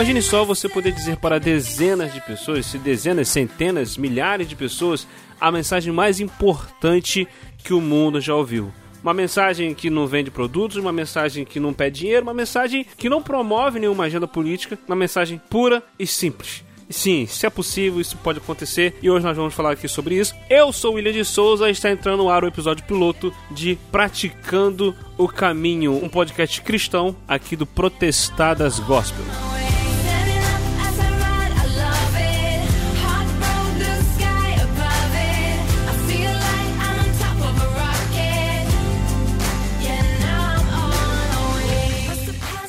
Imagine só você poder dizer para dezenas de pessoas, se dezenas, centenas, milhares de pessoas, a mensagem mais importante que o mundo já ouviu. Uma mensagem que não vende produtos, uma mensagem que não pede dinheiro, uma mensagem que não promove nenhuma agenda política, uma mensagem pura e simples. Sim, se é possível, isso pode acontecer e hoje nós vamos falar aqui sobre isso. Eu sou o William de Souza e está entrando no ar o episódio piloto de Praticando o Caminho, um podcast cristão aqui do Protestadas Gospel.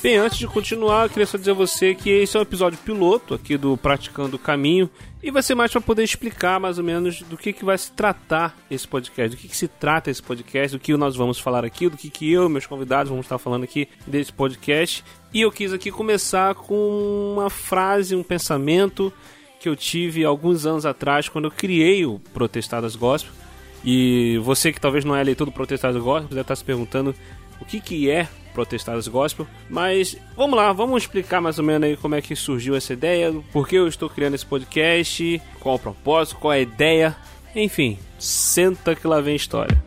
Bem, antes de continuar, eu queria só dizer a você que esse é um episódio piloto aqui do Praticando o Caminho e vai ser mais para poder explicar mais ou menos do que, que vai se tratar esse podcast, do que, que se trata esse podcast, do que nós vamos falar aqui, do que, que eu e meus convidados vamos estar falando aqui desse podcast. E eu quis aqui começar com uma frase, um pensamento que eu tive alguns anos atrás quando eu criei o Protestadas Gospel. E você que talvez não é leitor do Protestadas Gospel, deve estar se perguntando o que, que é Protestadas Gospel. Mas vamos lá, vamos explicar mais ou menos aí como é que surgiu essa ideia, por que eu estou criando esse podcast, qual o propósito, qual a ideia. Enfim, senta que lá vem história.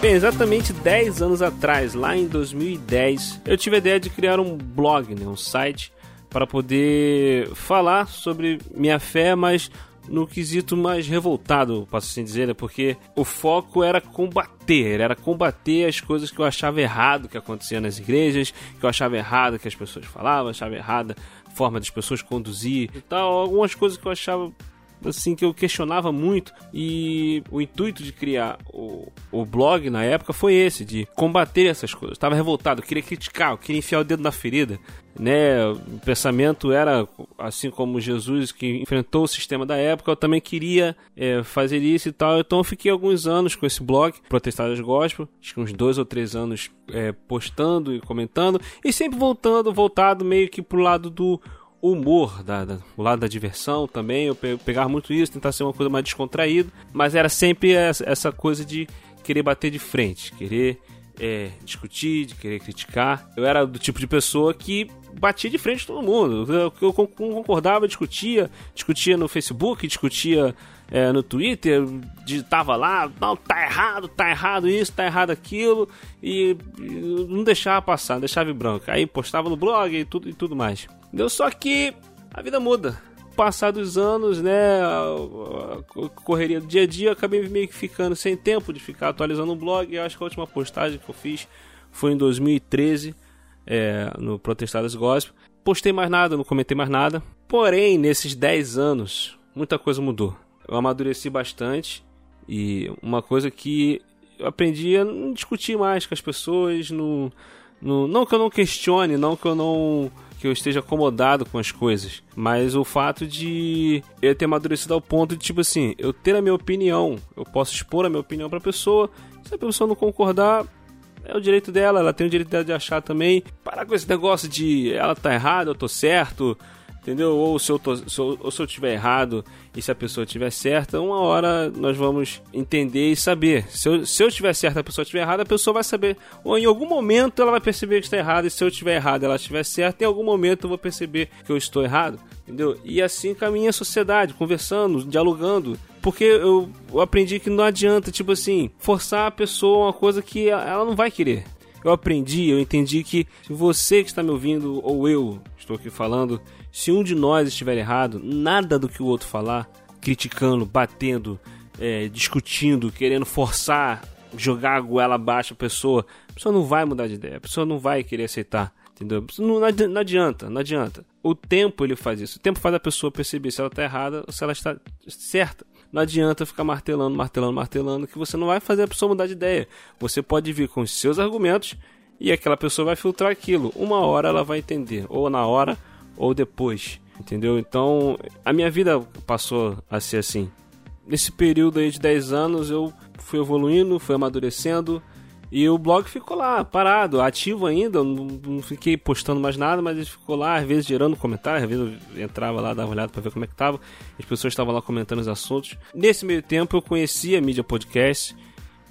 Bem, exatamente 10 anos atrás, lá em 2010, eu tive a ideia de criar um blog, né, um site para poder falar sobre minha fé, mas no quesito mais revoltado, posso assim dizer, né? porque o foco era combater, era combater as coisas que eu achava errado que acontecia nas igrejas, que eu achava errado que as pessoas falavam, achava errada a forma das pessoas conduzir e tal, algumas coisas que eu achava assim que eu questionava muito e o intuito de criar o, o blog na época foi esse, de combater essas coisas. Estava revoltado, eu queria criticar, eu queria enfiar o dedo na ferida, né? O pensamento era assim como Jesus que enfrentou o sistema da época, eu também queria é, fazer isso e tal. Então eu fiquei alguns anos com esse blog, Protestadas Gospel, acho que uns dois ou três anos é, postando e comentando e sempre voltando, voltado meio que pro lado do humor, da, da, o lado da diversão também. Eu pegava muito isso, tentar ser uma coisa mais descontraída, mas era sempre essa, coisa de querer bater de frente, querer é, discutir, de querer criticar. Eu era do tipo de pessoa que batia de frente todo mundo. Eu, eu concordava, discutia, discutia no Facebook, discutia é, no Twitter, digitava lá, não, tá errado, tá errado isso, tá errado aquilo, e, e não deixava passar, deixava em branco. Aí postava no blog e tudo, e tudo mais. Deu só que a vida muda. Passar dos anos, né, a, correria do dia a dia, acabei meio que ficando sem tempo de ficar atualizando o blog. Eu acho que a última postagem que eu fiz foi em 2013, é, no Protestadas Gospel. Postei mais nada, não comentei mais nada. Porém, nesses 10 anos, muita coisa mudou. Eu amadureci bastante e uma coisa que eu aprendi a não discutir mais com as pessoas, no, no, não que eu não questione, não que eu não que eu esteja acomodado com as coisas, mas o fato de eu ter amadurecido ao ponto de, tipo assim, eu ter a minha opinião, eu posso expor a minha opinião pra pessoa, se a pessoa não concordar, é o direito dela, ela tem o direito de achar também. Parar com esse negócio de ela tá errada, eu tô certo, entendeu? Ou se eu, tô, se eu, ou se eu tiver errado e se a pessoa tiver certa, uma hora nós vamos entender e saber. Se eu, se eu tiver certo e a pessoa tiver errada, a pessoa vai saber. Ou em algum momento ela vai perceber que está errado, e se eu tiver errado ela estiver certa, em algum momento eu vou perceber que eu estou errado, entendeu? E assim caminha a sociedade, conversando, dialogando. Porque eu, eu aprendi que não adianta, tipo assim, forçar a pessoa uma coisa que ela não vai querer eu aprendi, eu entendi que se você que está me ouvindo ou eu estou aqui falando, se um de nós estiver errado, nada do que o outro falar, criticando, batendo, é, discutindo, querendo forçar, jogar a goela abaixo a pessoa, a pessoa não vai mudar de ideia, a pessoa não vai querer aceitar. Entendeu? Não, não adianta, não adianta. O tempo ele faz isso. O tempo faz a pessoa perceber se ela está errada ou se ela está certa. Não adianta ficar martelando, martelando, martelando, que você não vai fazer a pessoa mudar de ideia. Você pode vir com os seus argumentos e aquela pessoa vai filtrar aquilo. Uma hora ela vai entender, ou na hora ou depois, entendeu? Então, a minha vida passou a ser assim. Nesse período aí de 10 anos eu fui evoluindo, fui amadurecendo E o blog ficou lá, parado, ativo ainda, não, não, fiquei postando mais nada, mas ele ficou lá, às vezes gerando comentários, às vezes eu entrava lá, dava uma olhada pra ver como é que tava, as pessoas estavam lá comentando os assuntos. Nesse meio tempo eu conheci a mídia podcast,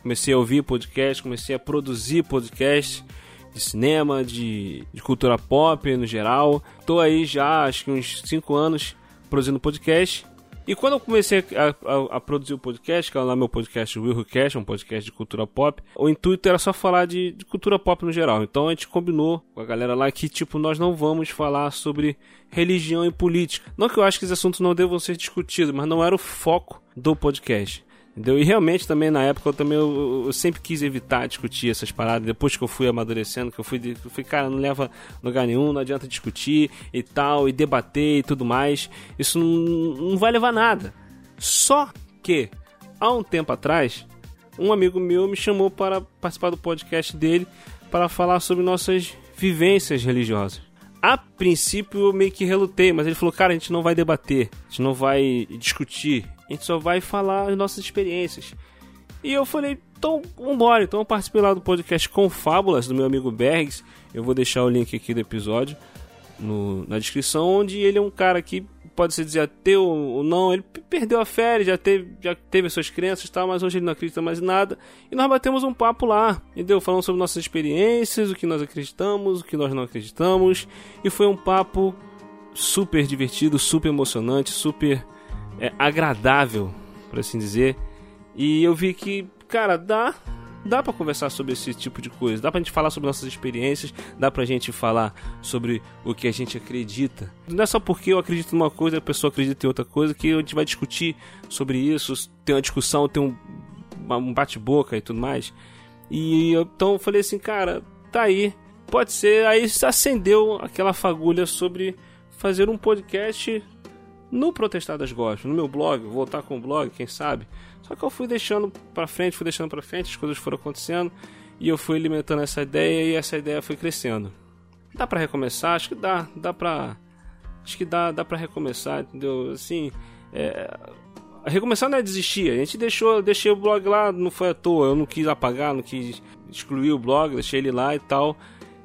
comecei a ouvir podcast, comecei a produzir podcast de cinema, de, de cultura pop no geral. Tô aí já, acho que uns 5 anos produzindo podcast. E quando eu comecei a, a, a, produzir o podcast, que é lá meu podcast Will Who Cash, um podcast de cultura pop, o intuito era só falar de, de, cultura pop no geral. Então a gente combinou com a galera lá que, tipo, nós não vamos falar sobre religião e política. Não que eu acho que esses assuntos não devam ser discutidos, mas não era o foco do podcast. Entendeu? E realmente também na época eu também eu, eu, sempre quis evitar discutir essas paradas. Depois que eu fui amadurecendo, que eu fui, eu fui, cara, não leva lugar nenhum, não adianta discutir e tal, e debater e tudo mais. Isso não, não vai levar nada. Só que, há um tempo atrás, um amigo meu me chamou para participar do podcast dele para falar sobre nossas vivências religiosas. A princípio eu meio que relutei, mas ele falou: cara, a gente não vai debater, a gente não vai discutir, a gente só vai falar as nossas experiências. E eu falei, então vambora. Então eu participei lá do podcast Confábulas, do meu amigo Bergs. Eu vou deixar o link aqui do episódio no, na descrição, onde ele é um cara que pode se dizer ateu ou não. Ele perdeu a fé, já teve, já teve as suas crenças e tal, mas hoje ele não acredita mais em nada. E nós batemos um papo lá, entendeu? Falando sobre nossas experiências, o que nós acreditamos, o que nós não acreditamos. E foi um papo super divertido, super emocionante, super é, agradável, por assim dizer. E eu vi que, cara, dá dá para conversar sobre esse tipo de coisa, dá pra gente falar sobre nossas experiências, dá pra gente falar sobre o que a gente acredita. Não é só porque eu acredito numa coisa e a pessoa acredita em outra coisa que a gente vai discutir sobre isso, ter uma discussão, ter um, um bate-boca e tudo mais. E eu, então eu falei assim, cara, tá aí, pode ser. Aí acendeu aquela fagulha sobre fazer um podcast no Protestadas Gospel, no meu blog, voltar com o blog, quem sabe. Só que eu fui deixando para frente, fui deixando para frente, as coisas foram acontecendo e eu fui alimentando essa ideia e essa ideia foi crescendo. Dá para recomeçar? Acho que dá, dá pra acho que dá, dá para recomeçar, entendeu? Assim, é, recomeçar não é desistir. A gente deixou, deixei o blog lá, não foi à toa. Eu não quis apagar, não quis excluir o blog, deixei ele lá e tal.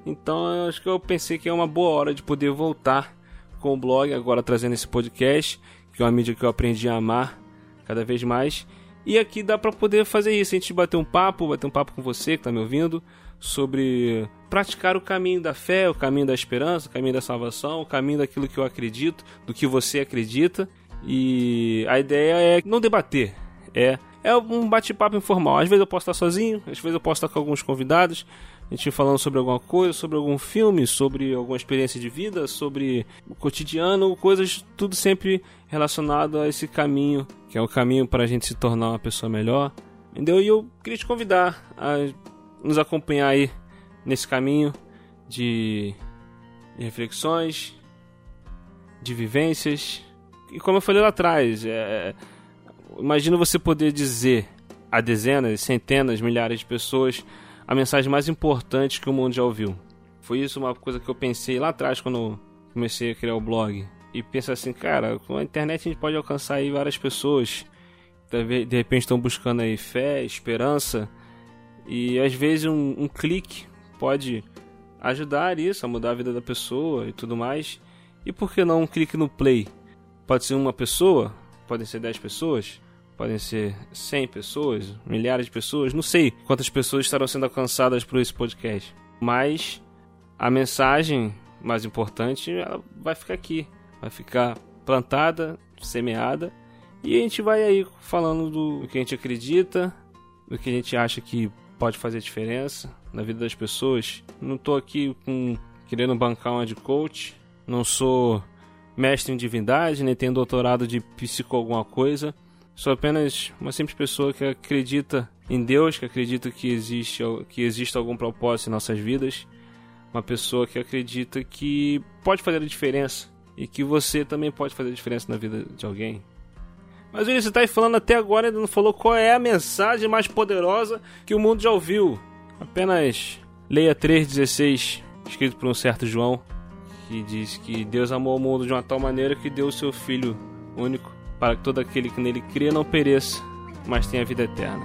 Então, acho que eu pensei que é uma boa hora de poder voltar com o blog, agora trazendo esse podcast, que é uma mídia que eu aprendi a amar cada vez mais. E aqui dá para poder fazer isso, a gente bater um papo, bater um papo com você que está me ouvindo, sobre praticar o caminho da fé, o caminho da esperança, o caminho da salvação, o caminho daquilo que eu acredito, do que você acredita. E a ideia é não debater, é é um bate-papo informal. Às vezes eu posso estar sozinho, às vezes eu posso estar com alguns convidados, a gente falando sobre alguma coisa, sobre algum filme, sobre alguma experiência de vida, sobre o cotidiano, coisas tudo sempre relacionado a esse caminho, que é o caminho para a gente se tornar uma pessoa melhor. Entendeu? E eu queria te convidar a nos acompanhar aí nesse caminho de, reflexões, de vivências. E como eu falei lá atrás, é, imagina você poder dizer a dezenas, centenas, milhares de pessoas a mensagem mais importante que o mundo já ouviu. Foi isso uma coisa que eu pensei lá atrás quando comecei a criar o blog. E pensa assim, cara, com a internet a gente pode alcançar aí várias pessoas. De repente estão buscando aí fé, esperança. E às vezes um, um clique pode ajudar isso, a mudar a vida da pessoa e tudo mais. E por que não um clique no play? Pode ser uma pessoa, podem ser dez pessoas, podem ser 100 pessoas, milhares de pessoas, não sei quantas pessoas estarão sendo alcançadas por esse podcast, mas a mensagem mais importante ela vai ficar aqui, vai ficar plantada, semeada e a gente vai aí falando do que a gente acredita, do que a gente acha que pode fazer diferença na vida das pessoas. Não estou aqui com querendo bancar uma de coach, não sou mestre em divindade, nem tenho doutorado de psico alguma coisa. Sou apenas uma simples pessoa que acredita em Deus, que acredita que existe, que existe algum propósito em nossas vidas. Uma pessoa que acredita que pode fazer a diferença e que você também pode fazer a diferença na vida de alguém. Mas você está aí falando até agora ainda não falou qual é a mensagem mais poderosa que o mundo já ouviu. Apenas leia 3,16, escrito por um certo João, que diz que Deus amou o mundo de uma tal maneira que deu o seu Filho único para que todo aquele que nele crê não pereça, mas tenha vida eterna.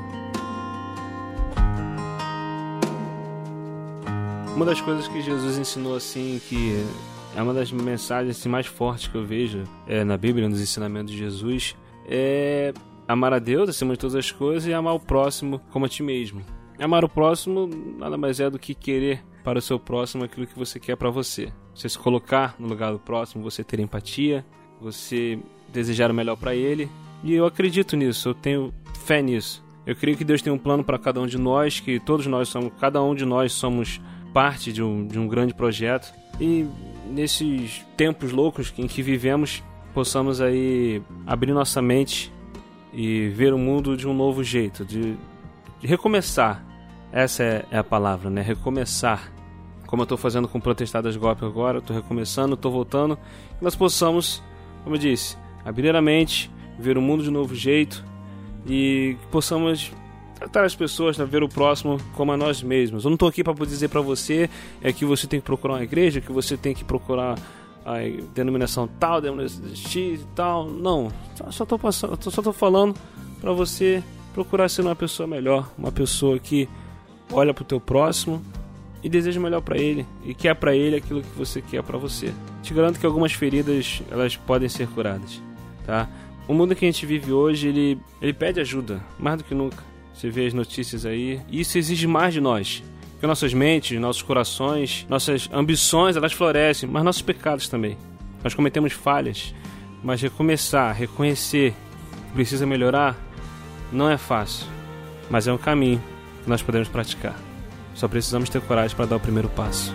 Uma das coisas que Jesus ensinou assim que é uma das mensagens assim, mais fortes que eu vejo é, na Bíblia, nos ensinamentos de Jesus, é amar a Deus acima de todas as coisas e amar o próximo como a ti mesmo. Amar o próximo nada mais é do que querer para o seu próximo aquilo que você quer para você. Você se colocar no lugar do próximo, você ter empatia, você desejar o melhor para ele. E eu acredito nisso, eu tenho fé nisso. Eu creio que Deus tem um plano para cada um de nós, que todos nós somos, cada um de nós somos parte de um, de um grande projeto. E nesses tempos loucos em que vivemos, possamos aí abrir nossa mente e ver o mundo de um novo jeito, de, de recomeçar. Essa é, é, a palavra, né? Recomeçar. Como eu estou fazendo com Protestadas Golpe agora, estou recomeçando, estou voltando. Que nós possamos, como eu disse, abrir a mente, ver o mundo de um novo jeito e que possamos tratar as pessoas, né, ver o próximo como a nós mesmos. Eu não estou aqui para dizer para você é que você tem que procurar uma igreja, que você tem que procurar a denominação tal, denominação X e tal. Não, só estou só falando para você procurar ser uma pessoa melhor, uma pessoa que olha para o teu próximo e deseja melhor para ele e quer para ele aquilo que você quer para você. Te garanto que algumas feridas elas podem ser curadas, tá? O mundo que a gente vive hoje, ele, ele pede ajuda, mais do que nunca. Você vê as notícias aí. E isso exige mais de nós. Porque nossas mentes, nossos corações, nossas ambições, elas florescem, mas nossos pecados também. Nós cometemos falhas, mas recomeçar, reconhecer que precisa melhorar, não é fácil, mas é um caminho que nós podemos praticar. Só precisamos ter coragem para dar o primeiro passo.